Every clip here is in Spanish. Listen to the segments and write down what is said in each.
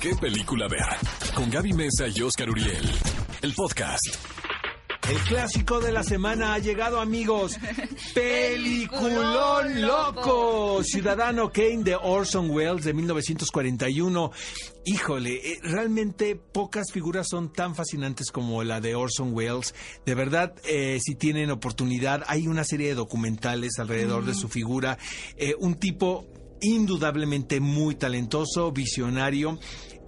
¿Qué película ver? Con Gaby Mesa y Oscar Uriel. El podcast. El clásico de la semana ha llegado, amigos. Peliculón loco. Ciudadano Kane de Orson Welles de 1941. Híjole, eh, realmente pocas figuras son tan fascinantes como la de Orson Welles. De verdad, eh, si tienen oportunidad, hay una serie de documentales alrededor de su figura. Eh, un tipo indudablemente muy talentoso, visionario.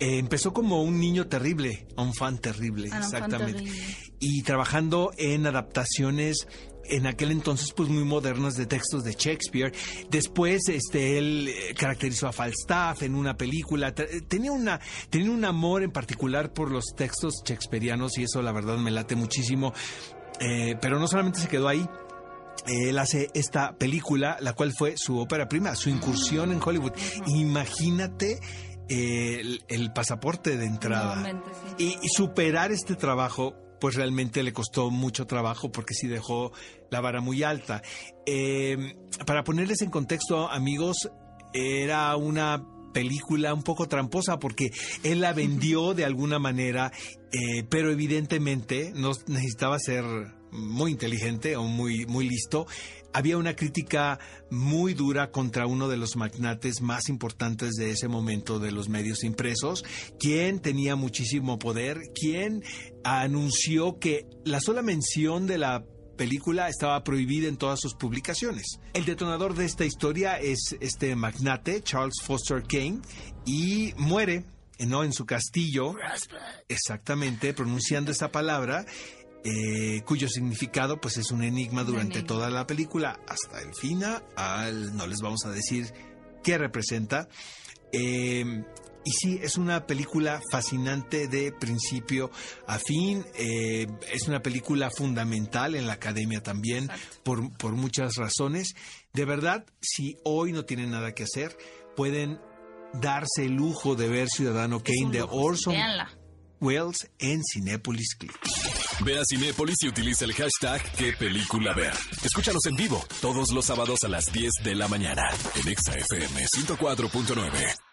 Eh, empezó como un niño terrible, un fan terrible, Ah, exactamente. terrible. Y trabajando en adaptaciones en aquel entonces pues muy modernas de textos de Shakespeare. Después este él eh, caracterizó a Falstaff en una película. Eh, Tenía una tenía un amor en particular por los textos shakespearianos y eso la verdad me late muchísimo. Eh, pero no solamente se quedó ahí, él hace esta película, la cual fue su ópera prima, su incursión en Hollywood. Imagínate eh, el, el pasaporte de entrada. Nuevamente, sí. Y, y superar este trabajo, pues realmente le costó mucho trabajo porque sí dejó la vara muy alta. Eh, para ponerles en contexto, amigos, era una película un poco tramposa porque él la vendió de alguna manera, eh, pero evidentemente no necesitaba ser muy inteligente o muy, muy listo. Había una crítica muy dura contra uno de los magnates más importantes de ese momento de los medios impresos, quien tenía muchísimo poder, quien anunció que la sola mención de la película estaba prohibida en todas sus publicaciones. El detonador de esta historia es este magnate, Charles Foster Kane, y muere, eh, ¿no? En su castillo, exactamente, pronunciando esta palabra, eh, cuyo significado pues es un enigma durante toda la película, hasta el final, al- no les vamos a decir qué representa. Eh, y sí, es una película fascinante de principio a fin. eh, es una película fundamental en la academia también, por, por muchas razones. De verdad, si hoy no tienen nada que hacer, pueden darse el lujo de ver Ciudadano Kane de Orson véanla. Welles en Cinépolis Click. Ve a Cinépolis y utiliza el hashtag ¿Qué película ver? Escúchanos en vivo todos los sábados a las 10 de la mañana en Exa FM 104.9.